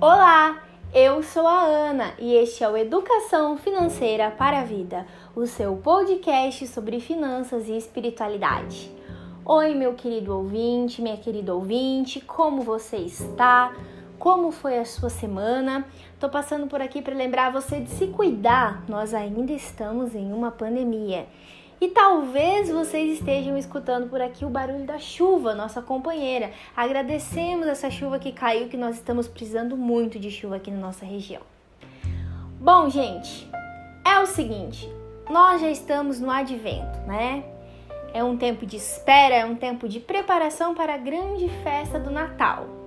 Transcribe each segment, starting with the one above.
Olá, eu sou a Ana e este é o Educação Financeira para a Vida, o seu podcast sobre finanças e espiritualidade. Oi, meu querido ouvinte, minha querida ouvinte, como você está? Como foi a sua semana? Tô passando por aqui para lembrar você de se cuidar. Nós ainda estamos em uma pandemia. E talvez vocês estejam escutando por aqui o barulho da chuva, nossa companheira. Agradecemos essa chuva que caiu, que nós estamos precisando muito de chuva aqui na nossa região. Bom, gente, é o seguinte, nós já estamos no advento, né? É um tempo de espera, é um tempo de preparação para a grande festa do Natal.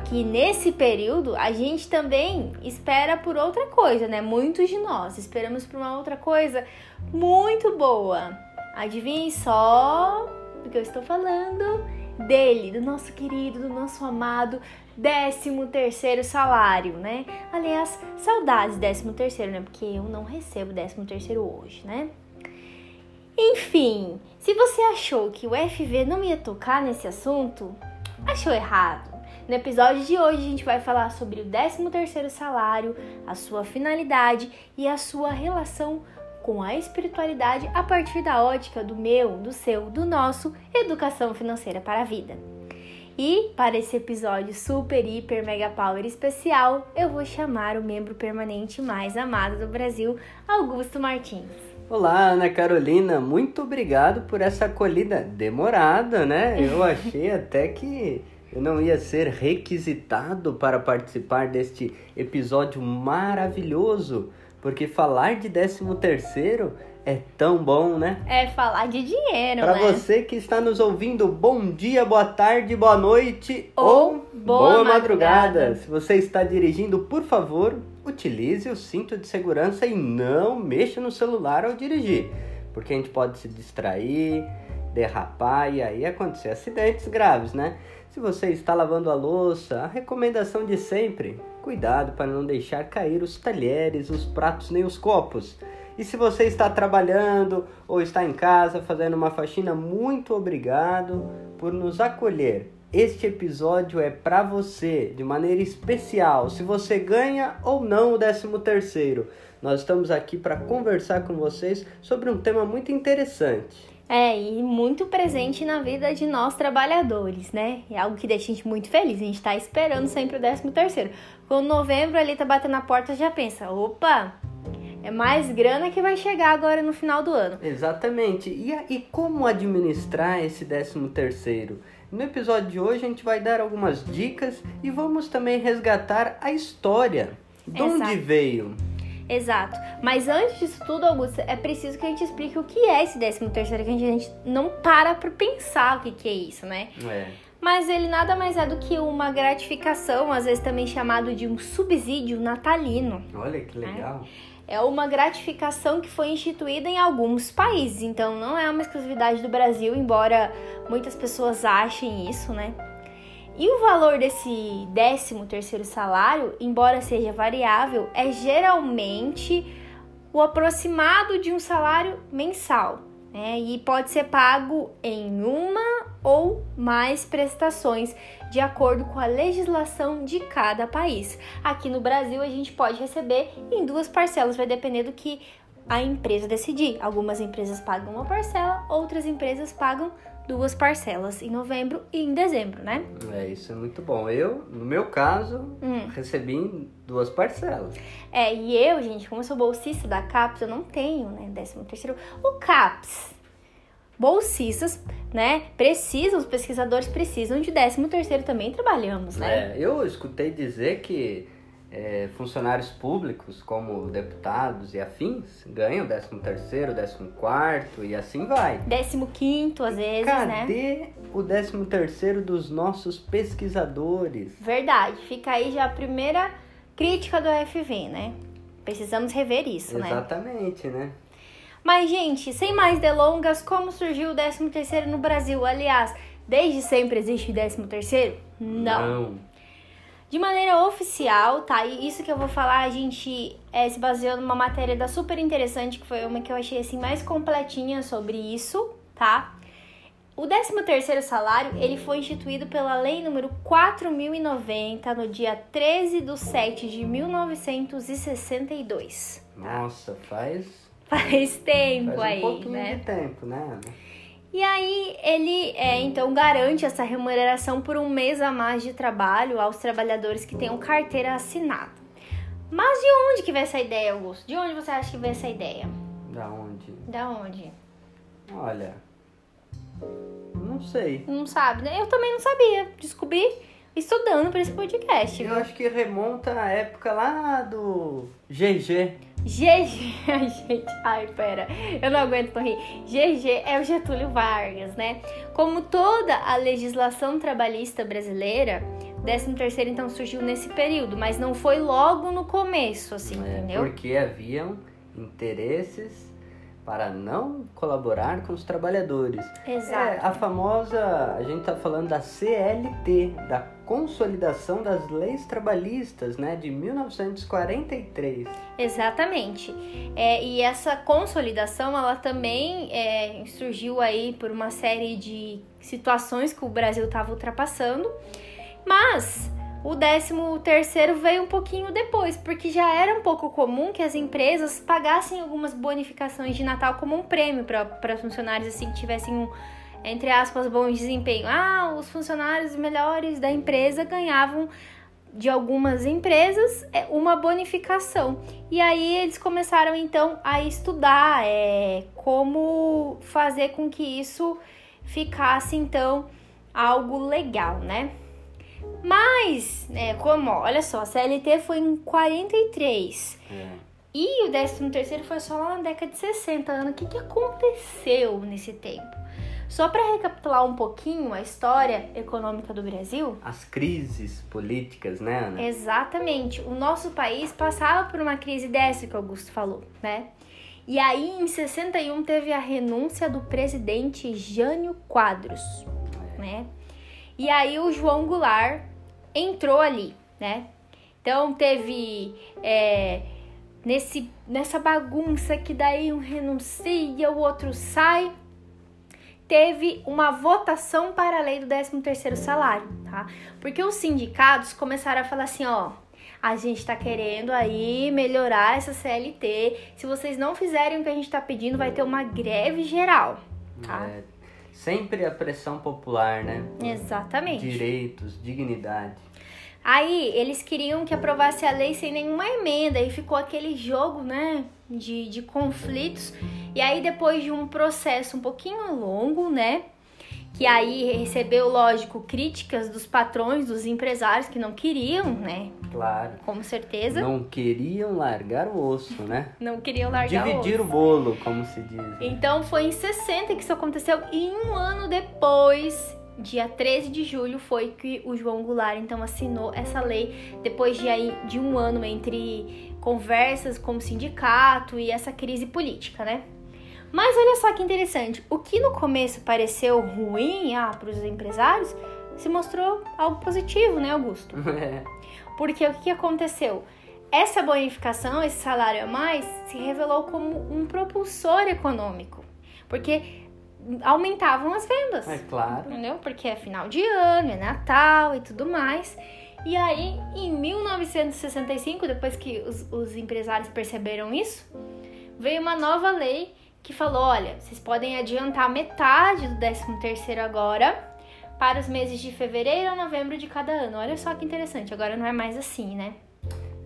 Que nesse período a gente também espera por outra coisa, né? Muitos de nós esperamos por uma outra coisa muito boa. Adivinhe só do que eu estou falando dele, do nosso querido, do nosso amado 13 terceiro salário, né? Aliás, saudades 13 terceiro, né? Porque eu não recebo 13 terceiro hoje, né? Enfim, se você achou que o FV não ia tocar nesse assunto, achou errado. No episódio de hoje a gente vai falar sobre o 13º salário, a sua finalidade e a sua relação com a espiritualidade a partir da ótica do meu, do seu, do nosso Educação Financeira para a Vida. E para esse episódio super, hiper, mega power especial, eu vou chamar o membro permanente mais amado do Brasil, Augusto Martins. Olá, Ana Carolina, muito obrigado por essa acolhida demorada, né? Eu achei até que eu não ia ser requisitado para participar deste episódio maravilhoso, porque falar de 13 terceiro é tão bom, né? É falar de dinheiro, Para né? você que está nos ouvindo, bom dia, boa tarde, boa noite Ou ou, boa madrugada. madrugada. Se você está dirigindo, por favor, utilize o cinto de segurança e não mexa no celular ao dirigir, porque a gente pode se distrair, derrapar e aí acontecer acidentes graves, né? Se você está lavando a louça, a recomendação de sempre: cuidado para não deixar cair os talheres, os pratos nem os copos. E se você está trabalhando ou está em casa fazendo uma faxina, muito obrigado por nos acolher. Este episódio é para você, de maneira especial, se você ganha ou não o 13 terceiro. Nós estamos aqui para conversar com vocês sobre um tema muito interessante. É, e muito presente na vida de nós trabalhadores, né? É algo que deixa a gente muito feliz. A gente tá esperando sempre o 13 terceiro. Quando novembro ali tá batendo na porta, já pensa, opa, é mais grana que vai chegar agora no final do ano. Exatamente. E, e como administrar esse 13 terceiro? No episódio de hoje a gente vai dar algumas dicas e vamos também resgatar a história. De onde Exato. veio? Exato. Mas antes disso tudo, Augusto, é preciso que a gente explique o que é esse 13 terceiro, que a gente, não para pra pensar o que, que é isso, né? É. Mas ele nada mais é do que uma gratificação, às vezes também chamado de um subsídio natalino. Olha que legal. É uma gratificação que foi instituída em alguns países, então não é uma exclusividade do Brasil, embora muitas pessoas achem isso, né? E o valor desse 13 terceiro salário, embora seja variável, é geralmente o aproximado de um salário mensal, né? E pode ser pago em uma ou mais prestações, de acordo com a legislação de cada país. Aqui no Brasil, a gente pode receber em duas parcelas, vai depender do que a empresa decidir. Algumas empresas pagam uma parcela, outras empresas pagam duas parcelas em novembro e em dezembro, né? É, isso é muito bom. Eu, no meu caso, Hum. recebi duas parcelas. É, e eu, gente, como eu sou bolsista da CAPES, eu não tenho, né, 13 terceiro. O CAPES, bolsistas, né, precisam, os pesquisadores precisam de 13 terceiro também, trabalhamos, né? É, eu escutei dizer que é, funcionários públicos, como deputados e afins, ganham 13 terceiro, 14 quarto e assim vai. 15 às vezes, né? Cadê o 13 terceiro dos nossos pesquisadores? Verdade, fica aí já a primeira crítica do FV, né? Precisamos rever isso, né? Exatamente, né? Mas, gente, sem mais delongas, como surgiu o 13 terceiro no Brasil? Aliás, desde sempre existe o 13 terceiro? Não. De maneira oficial, tá? E isso que eu vou falar, a gente é, se baseou numa matéria da super interessante, que foi uma que eu achei assim mais completinha sobre isso, tá? O 13º salário, ele foi instituído pela lei número 4090 no dia 13 de 7 de 1962. Nossa, faz Faz tempo faz um aí, pouquinho né? de tempo, né? E aí ele é, então garante essa remuneração por um mês a mais de trabalho aos trabalhadores que tenham carteira assinada. Mas de onde que veio essa ideia, Augusto? De onde você acha que veio essa ideia? Da onde? Da onde? Olha, não sei. Não sabe, né? Eu também não sabia. Descobri estudando para esse podcast. Eu viu? acho que remonta à época lá do GG. GG, Ai, gente, ai, pera, eu não aguento rir. GG é o Getúlio Vargas, né? Como toda a legislação trabalhista brasileira, o 13º então surgiu nesse período, mas não foi logo no começo, assim, É, entendeu? Porque haviam interesses para não colaborar com os trabalhadores. É, Exato. a famosa, a gente tá falando da CLT, da Consolidação das Leis Trabalhistas, né, de 1943. Exatamente. É, e essa consolidação, ela também é, surgiu aí por uma série de situações que o Brasil estava ultrapassando. Mas o 13 terceiro veio um pouquinho depois, porque já era um pouco comum que as empresas pagassem algumas bonificações de Natal como um prêmio para funcionários assim que tivessem um, entre aspas, bom desempenho. Ah, os funcionários melhores da empresa ganhavam de algumas empresas é, uma bonificação. E aí eles começaram então a estudar é, como fazer com que isso ficasse então algo legal, né? Mas, né, como, olha só, a CLT foi em 43 É. e o 13 terceiro foi só lá na década de 60 anos. O que, que aconteceu nesse tempo? Só para recapitular um pouquinho a história econômica do Brasil, As crises políticas, né, Ana? Exatamente. O nosso país passava por uma crise dessa que o Augusto falou, né? E aí, em 61, teve a renúncia do presidente Jânio Quadros, né? E aí o João Goulart entrou ali, né? Então teve é, nesse, nessa bagunça que daí um renuncia, o outro sai. Teve uma votação para a lei do 13º salário, tá? Porque os sindicatos começaram a falar assim, ó, a gente tá querendo aí melhorar essa CLT. Se vocês não fizerem o que a gente tá pedindo, vai ter uma greve geral, tá? É, sempre a pressão popular, né? Exatamente. Direitos, dignidade. Aí eles queriam que aprovasse a lei sem nenhuma emenda e ficou aquele jogo, né, de, de conflitos. E aí depois de um processo um pouquinho longo, né, que aí recebeu, lógico, críticas dos patrões, dos empresários que não queriam, né, Claro. com certeza, não, Não queriam largar o osso, né? queriam largar Dividir o o bolo, como se diz. Então foi em 60 que isso aconteceu e um ano depois, dia 13 de julho, foi que o João Goulart então assinou essa lei depois de aí de um ano entre conversas com o sindicato e essa crise política, né? Mas olha só que interessante, o que no começo pareceu ruim ah, para os empresários se mostrou algo positivo, né, Augusto? É. Porque o que que aconteceu? Essa bonificação, esse salário a mais, se revelou como um propulsor econômico. Porque aumentavam as vendas. É claro. Entendeu? Porque é final de ano, é Natal e tudo mais. E aí, em 1965, depois que os, os empresários perceberam isso, veio uma nova lei que falou: olha, vocês podem adiantar metade do 13 terceiro agora para os meses de fevereiro a novembro de cada ano. Olha só que interessante, agora não é mais assim, né?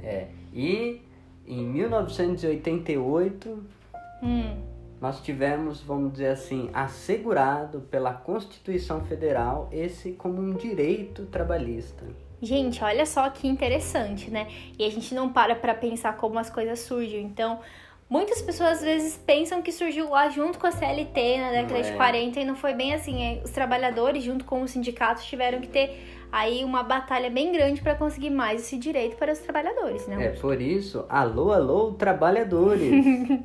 É. E em 1988 Hum, nós tivemos, vamos dizer assim, assegurado pela Constituição Federal esse como um direito trabalhista. Gente, olha só que interessante, né? E a gente não para pra pensar como as coisas surgem. Então, muitas pessoas às vezes pensam que surgiu lá junto com a CLT na década Não de é. 40 e não foi bem assim. É, Os trabalhadores, junto com os sindicatos, tiveram que ter aí uma batalha bem grande para conseguir mais esse direito para os trabalhadores, né? É por isso, alô, alô, trabalhadores!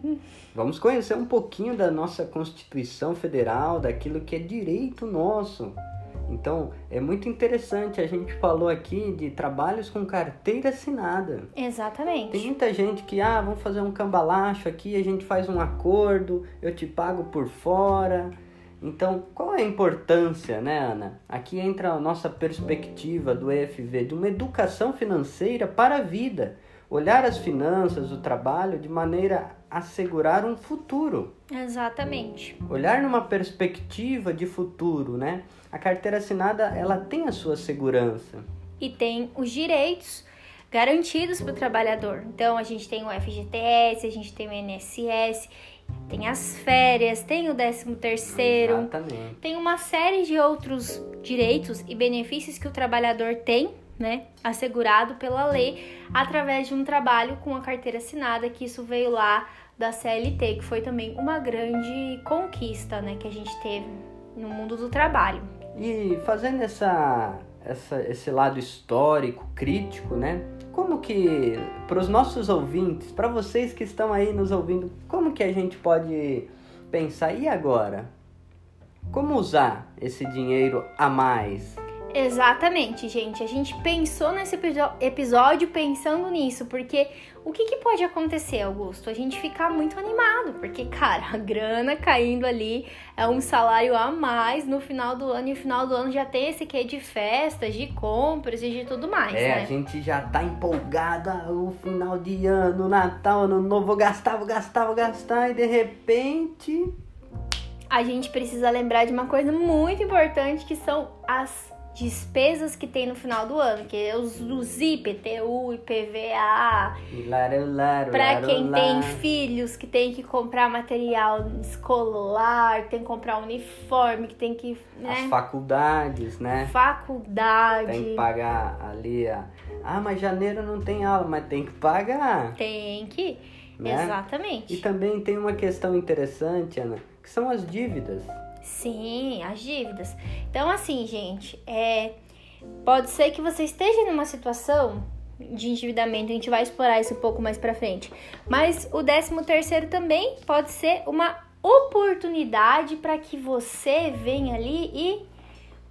Vamos conhecer um pouquinho da nossa Constituição Federal, daquilo que é direito nosso. Então, é muito interessante. A gente falou aqui de trabalhos com carteira assinada. Tem Exatamente. muita gente que, ah, vamos fazer um cambalacho aqui, a gente faz um acordo, eu te pago por fora. Então, qual é a importância, né, Ana? Aqui entra a nossa perspectiva do EFV, de uma educação financeira para a vida. Olhar as finanças, o trabalho, de maneira assegurar um futuro. Exatamente. Olhar numa perspectiva de futuro, né? A carteira assinada, ela tem a sua segurança. E tem os direitos garantidos para o trabalhador. Então, a gente tem o FGTS, a gente tem o INSS, tem as férias, tem o 13 terceiro, Exatamente. tem uma série de outros direitos e benefícios que o trabalhador tem, né, assegurado pela lei através de um trabalho com a carteira assinada, que isso veio lá da CLT, que foi também uma grande conquista, né, que a gente teve no mundo do trabalho. E fazendo essa, essa, esse lado histórico, crítico, né? Como que, para os nossos ouvintes, para vocês que estão aí nos ouvindo, como que a gente pode pensar, e agora? Como usar esse dinheiro a mais? Exatamente, gente. A gente pensou nesse episódio pensando nisso, porque o que, que, pode acontecer, Augusto? A gente ficar muito animado, porque, cara, a grana caindo ali é um salário a mais no final do ano, e no final do ano já tem esse quê de festas, de compras e de tudo mais. É, né? a gente já tá empolgada o final de ano, Natal, Ano Novo, vou gastar, vou gastar, vou gastar, e de repente. A gente precisa lembrar de uma coisa muito importante que são as despesas que tem no final do ano, que é os, os IPTU, IPVA. Para quem tem filhos que tem que comprar material escolar, tem que comprar uniforme, que tem que. Né? As faculdades, né? Faculdade. Tem que pagar ali a. Ah, mas janeiro não tem aula, mas tem que pagar. Tem que. Né? Exatamente. E também tem uma questão interessante, Ana, que são as dívidas. Sim, as dívidas. Então, assim, gente, é, pode ser que você esteja numa situação de endividamento, a gente vai explorar isso um pouco mais pra frente. Mas o 13 terceiro também pode ser uma oportunidade para que você venha ali e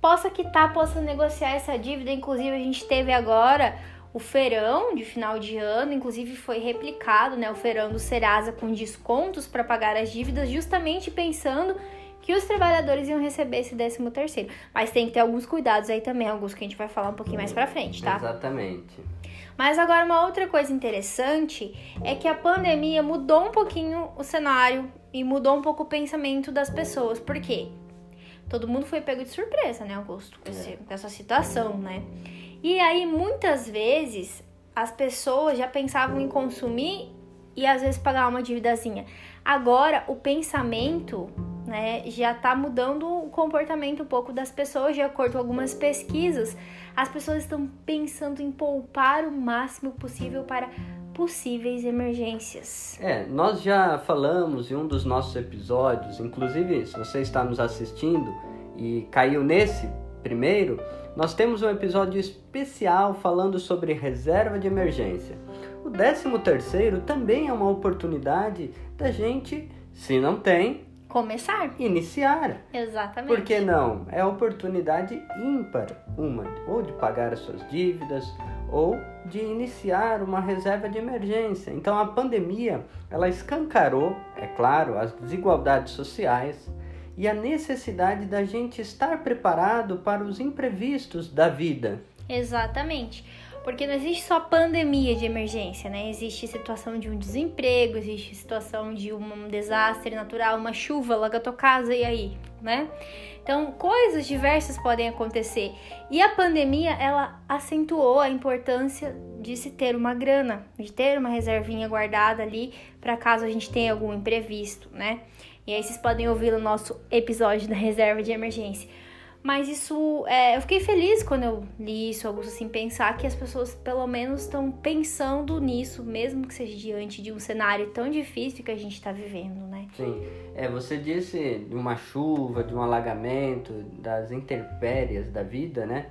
possa quitar, possa negociar essa dívida. Inclusive, a gente teve agora o feirão de final de ano, inclusive foi replicado, né, o feirão do Serasa com descontos para pagar as dívidas, justamente pensando que os trabalhadores iam receber esse 13 terceiro. Mas tem que ter alguns cuidados aí também, alguns que a gente vai falar um pouquinho mais pra frente, tá? Exatamente. Mas agora uma outra coisa interessante é que a pandemia mudou um pouquinho o cenário e mudou um pouco o pensamento das pessoas. Por quê? Todo mundo foi pego de surpresa, né, Augusto? Com, esse, com essa situação, né? E aí, muitas vezes, as pessoas já pensavam em consumir e às vezes pagar uma dívidazinha. Agora, o pensamento né, já está mudando o comportamento um pouco das pessoas, de acordo com algumas pesquisas. As pessoas estão pensando em poupar o máximo possível para possíveis emergências. É, nós já falamos em um dos nossos episódios, inclusive se você está nos assistindo e caiu nesse primeiro, nós temos um episódio especial falando sobre reserva de emergência. O 13 terceiro também é uma oportunidade da gente, se não tem, começar. Iniciar. Exatamente. Por que não? É oportunidade ímpar, uma, ou de pagar as suas dívidas, ou de iniciar uma reserva de emergência. Então a pandemia, ela escancarou, é claro, as desigualdades sociais e a necessidade da gente estar preparado para os imprevistos da vida. Exatamente. Porque não existe só pandemia de emergência, né? Existe situação de um desemprego, existe situação de um desastre natural, uma chuva alaga tua casa e aí, né? Então, coisas diversas podem acontecer. E a pandemia, ela acentuou a importância de se ter uma grana, de ter uma reservinha guardada ali para caso a gente tenha algum imprevisto, né? E aí vocês podem ouvir no nosso episódio da reserva de emergência. Mas isso, é, eu fiquei feliz quando eu li isso, Augusto, assim, pensar que as pessoas pelo menos estão pensando nisso, mesmo que seja diante de um cenário tão difícil que a gente está vivendo, né? Sim, é, você disse de uma chuva, de um alagamento, das intempéries da vida, né?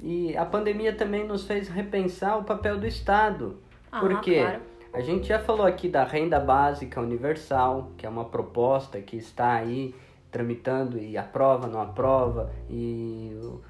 E a pandemia também nos fez repensar o papel do Estado. Ah, porque claro. a gente já falou aqui da renda básica universal, que é uma proposta que está aí tramitando e aprova, não aprova, e o,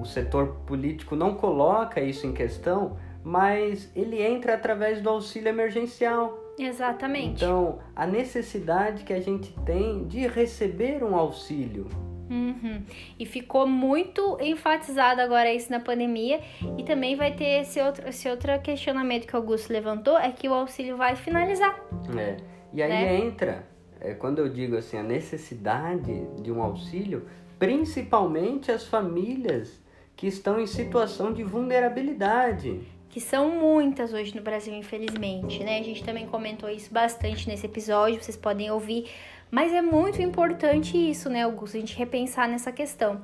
o setor político não coloca isso em questão, mas ele entra através do auxílio emergencial. Exatamente. Então, a necessidade que a gente tem de receber um auxílio. Uhum. E ficou muito enfatizado agora isso na pandemia. E também vai ter esse outro, esse outro questionamento que o Augusto levantou: é que o auxílio vai finalizar. É. E aí né? entra, é, quando eu digo assim, a necessidade de um auxílio, principalmente as famílias que estão em situação de vulnerabilidade que são muitas hoje no Brasil, infelizmente, né? A gente também comentou isso bastante nesse episódio, vocês podem ouvir, mas é muito importante isso, né, Augusto? A gente repensar nessa questão.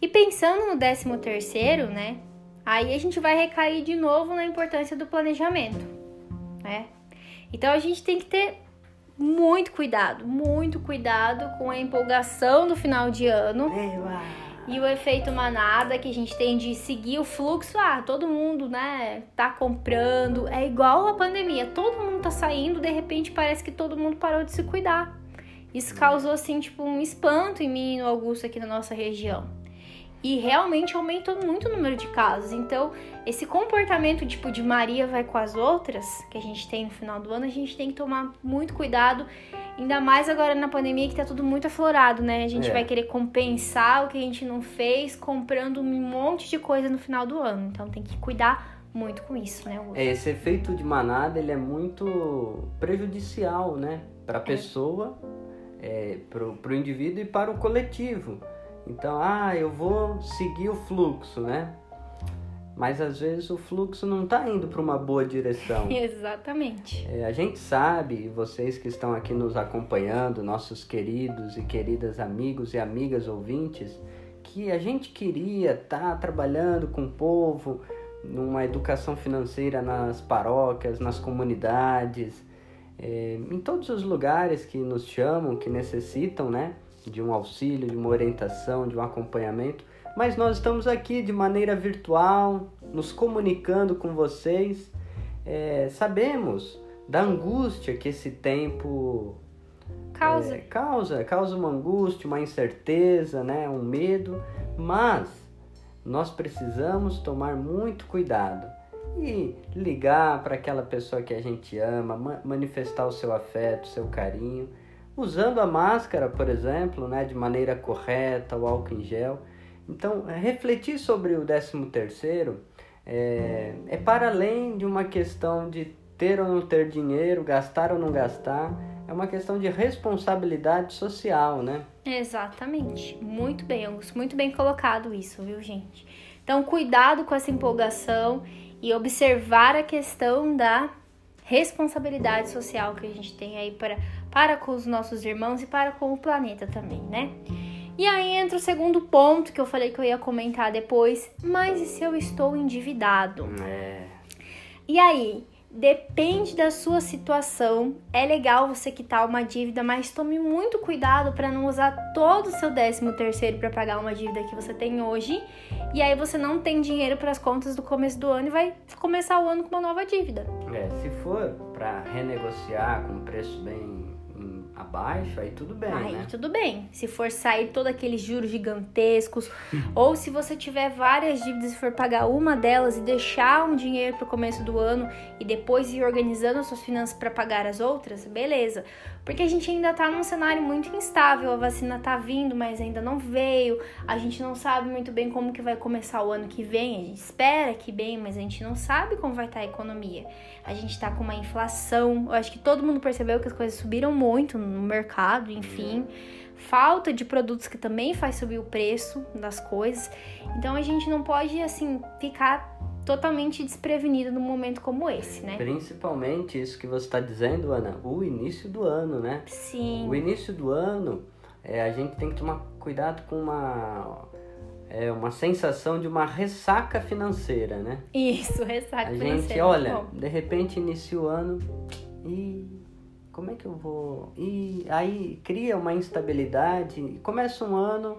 E pensando no 13 terceiro, né? Aí a gente vai recair de novo na importância do planejamento, né? Então a gente tem que ter muito cuidado, muito cuidado com a empolgação do final de ano. E o efeito manada que a gente tem de seguir o fluxo, ah, todo mundo, né, tá comprando. É igual a pandemia, todo mundo tá saindo, de repente parece que todo mundo parou de se cuidar. Isso causou, assim, tipo, um espanto em mim e no Augusto aqui na nossa região. E realmente aumentou muito o número de casos. Então, esse comportamento tipo de Maria vai com as outras, que a gente tem no final do ano, a gente tem que tomar muito cuidado Ainda mais agora na pandemia que tá tudo muito aflorado, né? A gente é. vai querer compensar o que a gente não fez comprando um monte de coisa no final do ano. Então tem que cuidar muito com isso, né? É, esse efeito de manada, ele é muito prejudicial, né? Para a é. pessoa, é, para o indivíduo e para o coletivo. Então, ah, eu vou seguir o fluxo, né? mas às vezes o fluxo não está indo para uma boa direção. Exatamente. É, a gente sabe, vocês que estão aqui nos acompanhando, nossos queridos e queridas amigos e amigas ouvintes, que a gente queria estar tá trabalhando com o povo numa educação financeira nas paróquias, nas comunidades, é, em todos os lugares que nos chamam, que necessitam, né, de um auxílio, de uma orientação, de um acompanhamento mas nós estamos aqui de maneira virtual, nos comunicando com vocês. É, sabemos da angústia que esse tempo causa. É, causa, causa uma angústia, uma incerteza, né, um medo, mas nós precisamos tomar muito cuidado e ligar para aquela pessoa que a gente ama, manifestar o seu afeto, o seu carinho, usando a máscara, por exemplo, né, de maneira correta, o álcool em gel. Então, é, refletir sobre o 13 terceiro é, é para além de uma questão de ter ou não ter dinheiro, gastar ou não gastar, é uma questão de responsabilidade social, né? Exatamente. Muito bem. Muito bem colocado isso, viu, gente? Então, cuidado com essa empolgação e observar a questão da responsabilidade social que a gente tem aí para, para com os nossos irmãos e para com o planeta também, né? E aí entra o segundo ponto que eu falei que eu ia comentar depois. Mas e se eu estou endividado? É. E aí? Depende da sua situação. É legal você quitar uma dívida, mas tome muito cuidado para não usar todo o seu décimo terceiro para pagar uma dívida que você tem hoje. E aí você não tem dinheiro para as contas do começo do ano e vai começar o ano com uma nova dívida. É, se for para renegociar com preço bem abaixo, aí tudo bem, aí né? tudo bem. Se for sair todos aqueles juros gigantescos, ou se você tiver várias dívidas e for pagar uma delas e deixar um dinheiro para o começo do ano e depois ir organizando as suas finanças para pagar as outras, beleza. Porque a gente ainda tá num cenário muito instável, a vacina tá vindo, mas ainda não veio. A gente não sabe muito bem como que vai começar o ano que vem. A gente espera que bem, mas a gente não sabe como vai estar tá a economia. A gente tá com uma inflação. Eu acho que todo mundo percebeu que as coisas subiram muito no mercado, enfim. Falta de produtos que também faz subir o preço das coisas. Então a gente não pode assim ficar totalmente desprevenido num momento como esse, né? Principalmente isso que você está dizendo, Ana, o início do ano, né? Sim. O início do ano, é, a gente tem que tomar cuidado com uma é uma sensação de uma ressaca financeira, né? Isso, ressaca a financeira. A gente, olha, de repente inicia o ano e como é que eu vou? E aí cria uma instabilidade, começa um ano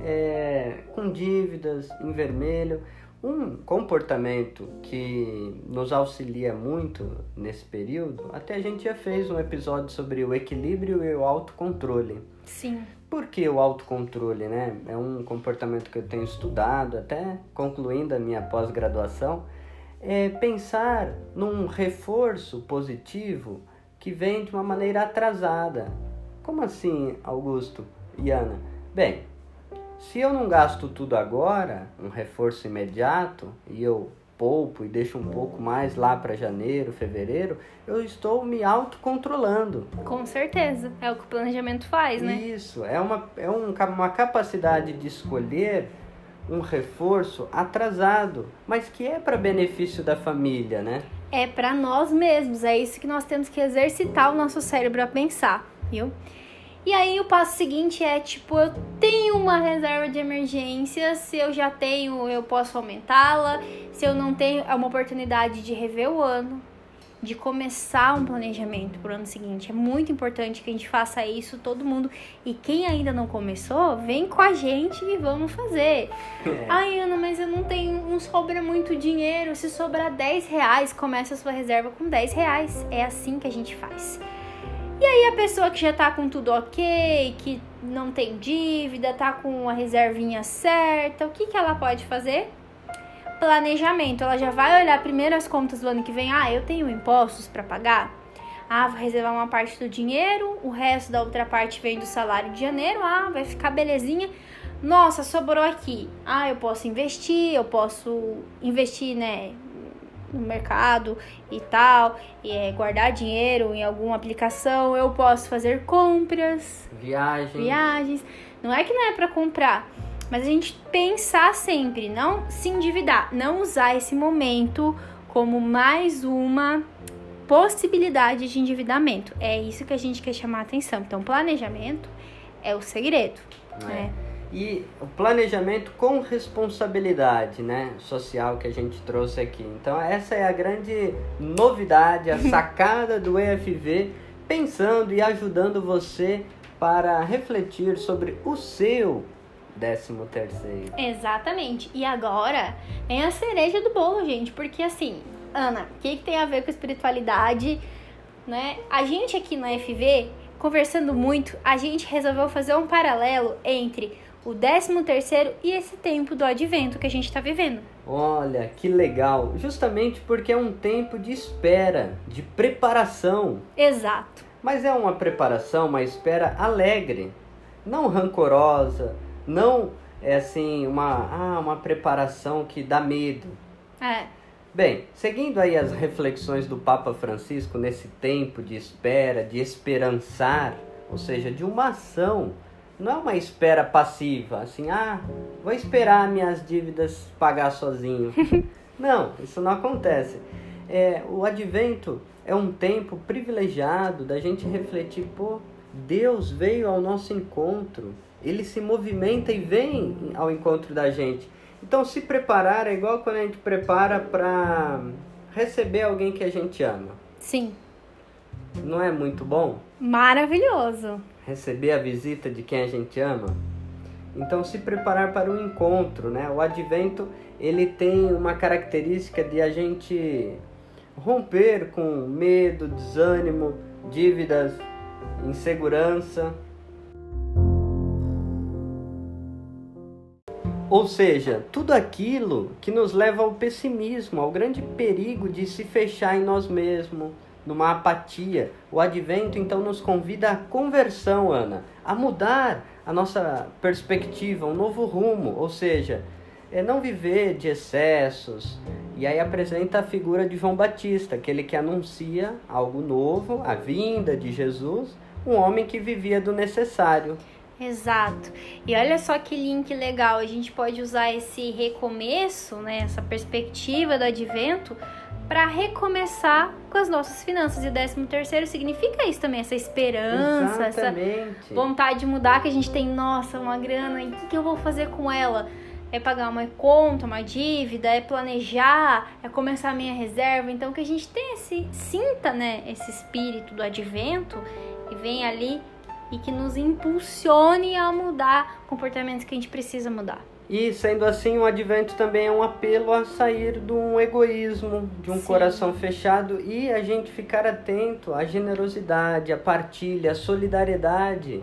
é, com dívidas em vermelho. Um comportamento que nos auxilia muito nesse período, até a gente já fez um episódio sobre o equilíbrio e o autocontrole. Sim. Por que o autocontrole, né? É um comportamento que eu tenho estudado, até concluindo a minha pós-graduação. É pensar num reforço positivo que vem de uma maneira atrasada. Como assim, Augusto e Ana? Bem, se eu não gasto tudo agora, um reforço imediato, e eu poupo e deixo um pouco mais lá para janeiro, fevereiro, eu estou me autocontrolando. Com certeza. É o que o planejamento faz, né? Isso. É uma, é um, uma capacidade de escolher um reforço atrasado, mas que é para benefício da família, né? É para nós mesmos. É isso que nós temos que exercitar o nosso cérebro a pensar, viu? E aí o passo seguinte é tipo, eu tenho uma reserva de emergência, se eu já tenho, eu posso aumentá-la. Se eu não tenho, é uma oportunidade de rever o ano, de começar um planejamento para o ano seguinte. É muito importante que a gente faça isso, todo mundo. E quem ainda não começou, vem com a gente e vamos fazer. É. Ai, Ana, mas eu não tenho, não sobra muito dinheiro. Se sobrar 10 reais, começa a sua reserva com 10 reais. É assim que a gente faz. E aí a pessoa que já tá com tudo ok, que não tem dívida, tá com a reservinha certa, o que, que ela pode fazer? Planejamento. Ela já vai olhar primeiro as contas do ano que vem. Ah, eu tenho impostos para pagar? Ah, vou reservar uma parte do dinheiro, o resto da outra parte vem do salário de janeiro. Ah, vai ficar belezinha. Nossa, sobrou aqui. Ah, eu posso investir, eu posso investir, né, no mercado e tal, e é, guardar dinheiro em alguma aplicação, eu posso fazer compras, viagens. viagens. Não é que não é para comprar, mas a gente pensar sempre, não se endividar, não usar esse momento como mais uma possibilidade de endividamento. É isso que a gente quer chamar a atenção. Então, planejamento é o segredo, é. né? e o planejamento com responsabilidade né, social que a gente trouxe aqui. Então, essa é a grande novidade, a sacada do EFV, pensando e ajudando você para refletir sobre o seu décimo terceiro. Exatamente. E agora vem a cereja do bolo, gente, porque assim, Ana, o que, que tem a ver com espiritualidade? Né? A gente aqui no EFV, conversando muito, a gente resolveu fazer um paralelo entre o 13 terceiro e esse tempo do advento que a gente está vivendo. Olha, que legal! Justamente porque é um tempo de espera, de preparação. Exato. Mas é uma preparação, uma espera alegre, não rancorosa, não é assim uma ah, uma preparação que dá medo. É. Bem, seguindo aí as reflexões do Papa Francisco nesse tempo de espera, de esperançar, ou seja, de uma ação não é uma espera passiva, assim, ah, vou esperar minhas dívidas pagar sozinho. não, isso não acontece. É, o advento é um tempo privilegiado da gente refletir, pô, Deus veio ao nosso encontro, ele se movimenta e vem ao encontro da gente. Então, se preparar é igual quando a gente prepara para receber alguém que a gente ama. Sim. Não é muito bom? Maravilhoso receber a visita de quem a gente ama. Então, se preparar para o um encontro, né? O advento ele tem uma característica de a gente romper com medo, desânimo, dívidas, insegurança. Ou seja, tudo aquilo que nos leva ao pessimismo, ao grande perigo de se fechar em nós mesmos, numa apatia. O advento então nos convida à conversão, Ana, a mudar a nossa perspectiva, um novo rumo, ou seja, é não viver de excessos. E aí apresenta a figura de João Batista, aquele que anuncia algo novo, a vinda de Jesus, um homem que vivia do necessário. Exato. E olha só que link legal, a gente pode usar esse recomeço, né, essa perspectiva do advento para recomeçar com as nossas finanças. E o décimo terceiro significa isso também, essa esperança, Exatamente. essa vontade de mudar que a gente tem, nossa, uma grana, e o que, que eu vou fazer com ela? É pagar uma conta, uma dívida, é planejar, é começar a minha reserva. Então que a gente tem esse, sinta, né, esse espírito do advento e vem ali e que nos impulsione a mudar comportamentos que a gente precisa mudar. E sendo assim, o advento também é um apelo a sair de um egoísmo, de um Sim. coração fechado e a gente ficar atento à generosidade, à partilha, à solidariedade,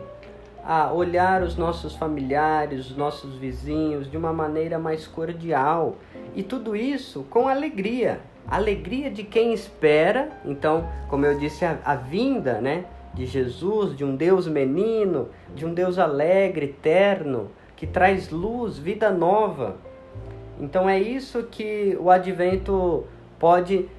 a olhar os nossos familiares, os nossos vizinhos de uma maneira mais cordial. E tudo isso com alegria. Alegria de quem espera. Então, como eu disse, a, a vinda, né? De Jesus, de um Deus menino, de um Deus alegre, eterno, que traz luz, vida nova. Então é isso que o advento pode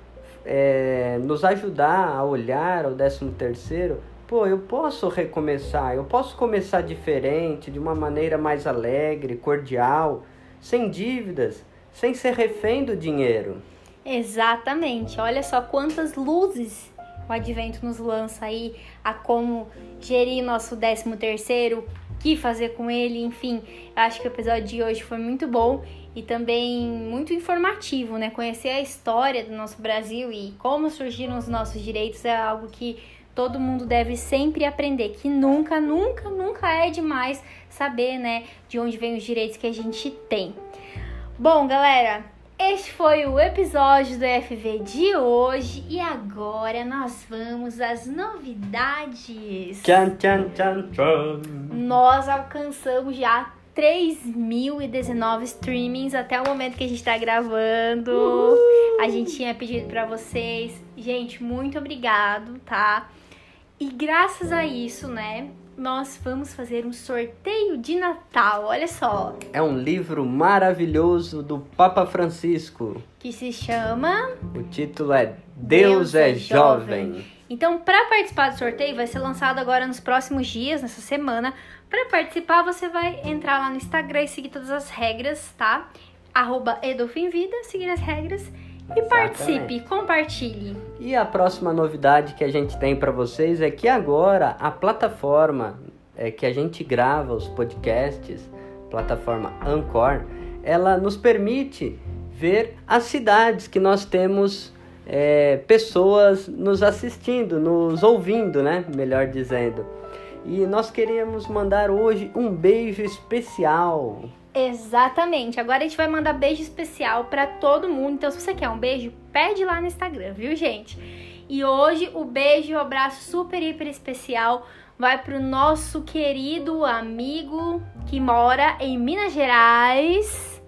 é, nos ajudar a olhar ao 13 terceiro pô, eu posso recomeçar, eu posso começar diferente, de uma maneira mais alegre, cordial, sem dívidas, sem ser refém do dinheiro. Exatamente. Olha só quantas luzes o advento nos lança aí a como gerir nosso 13 terceiro, que fazer com ele, enfim. Eu acho que o episódio de hoje foi muito bom e também muito informativo, né? Conhecer a história do nosso Brasil e como surgiram os nossos direitos é algo que todo mundo deve sempre aprender, que nunca, nunca, nunca é demais saber, né, de onde vem os direitos que a gente tem. Bom, galera, este foi o episódio do FV de hoje e agora nós vamos às novidades. Tchan, tchan, tchan, tchan. Nós alcançamos já 3.019 streamings até o momento que a gente tá gravando. Uhul. A gente tinha pedido para vocês. Gente, muito obrigado, tá? E graças a isso, né, nós vamos fazer um sorteio de Natal. Olha só. É um livro maravilhoso do Papa Francisco. Que se chama. O título é Deus, Deus é, é jovem. jovem. Então, para participar do sorteio, vai ser lançado agora nos próximos dias, nessa semana. Para participar, você vai entrar lá no Instagram e seguir todas as regras, tá? Arroba Edolfinvida, seguir as regras e participe, compartilhe. E a próxima novidade que a gente tem para vocês é que agora a plataforma é, que a gente grava os podcasts, plataforma Anchor, ela nos permite ver as cidades que nós temos é, pessoas nos assistindo, nos ouvindo, né? Melhor dizendo. E nós queríamos mandar hoje um beijo especial Exatamente. Agora a gente vai mandar beijo especial para todo mundo. Então, se você quer um beijo, pede lá no Instagram, viu, gente? E hoje o beijo e o abraço super hiper especial vai pro nosso querido amigo que mora em Minas Gerais,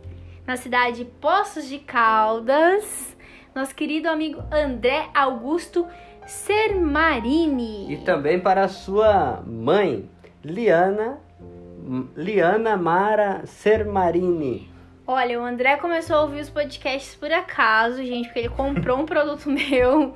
na cidade de Poços de Caldas, nosso querido amigo André Augusto Sermarini. E também para a sua mãe, Liana Liana Mara Sermarini. Olha, o André começou a ouvir os podcasts por acaso, gente, porque ele comprou um produto meu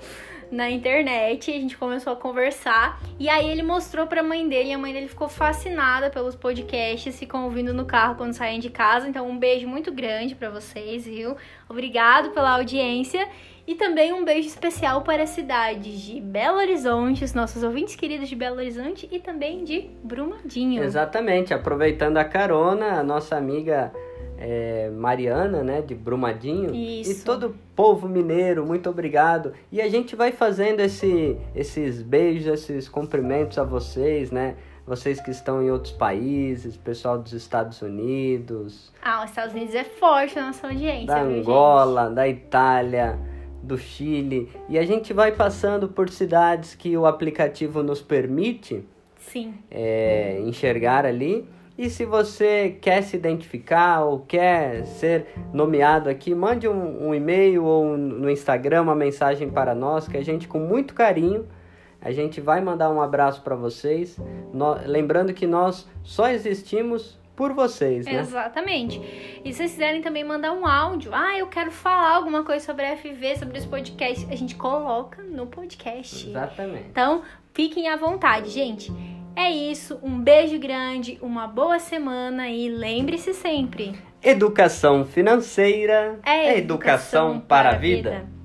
na internet, a gente começou a conversar e aí ele mostrou para a mãe dele, e a mãe dele ficou fascinada pelos podcasts, ficam ouvindo no carro quando saem de casa. Então, um beijo muito grande para vocês, viu? Obrigado pela audiência. E também um beijo especial para as cidades de Belo Horizonte, os nossos ouvintes queridos de Belo Horizonte e também de Brumadinho. Exatamente, aproveitando a carona, a nossa amiga é, Mariana, né, de Brumadinho. Isso. E todo o povo mineiro, muito obrigado. E a gente vai fazendo esse, esses beijos, esses cumprimentos a vocês, né? Vocês que estão em outros países, pessoal dos Estados Unidos. Ah, os Estados Unidos é forte na nossa audiência, Da Angola, da Itália do Chile. E a gente vai passando por cidades que o aplicativo nos permite Sim. É, enxergar ali. E se você quer se identificar ou quer ser nomeado aqui, mande um, um e-mail ou no Instagram uma mensagem para nós, que a gente, com muito carinho, a gente vai mandar um abraço para vocês. No, lembrando que nós só existimos por vocês, né? Exatamente. E se vocês quiserem também mandar um áudio, ah, eu quero falar alguma coisa sobre a FV, sobre esse podcast, a gente coloca no podcast. Exatamente. Então, fiquem à vontade, gente. É isso, um beijo grande, uma boa semana e lembre-se sempre: educação financeira é educação, é educação para a vida. vida.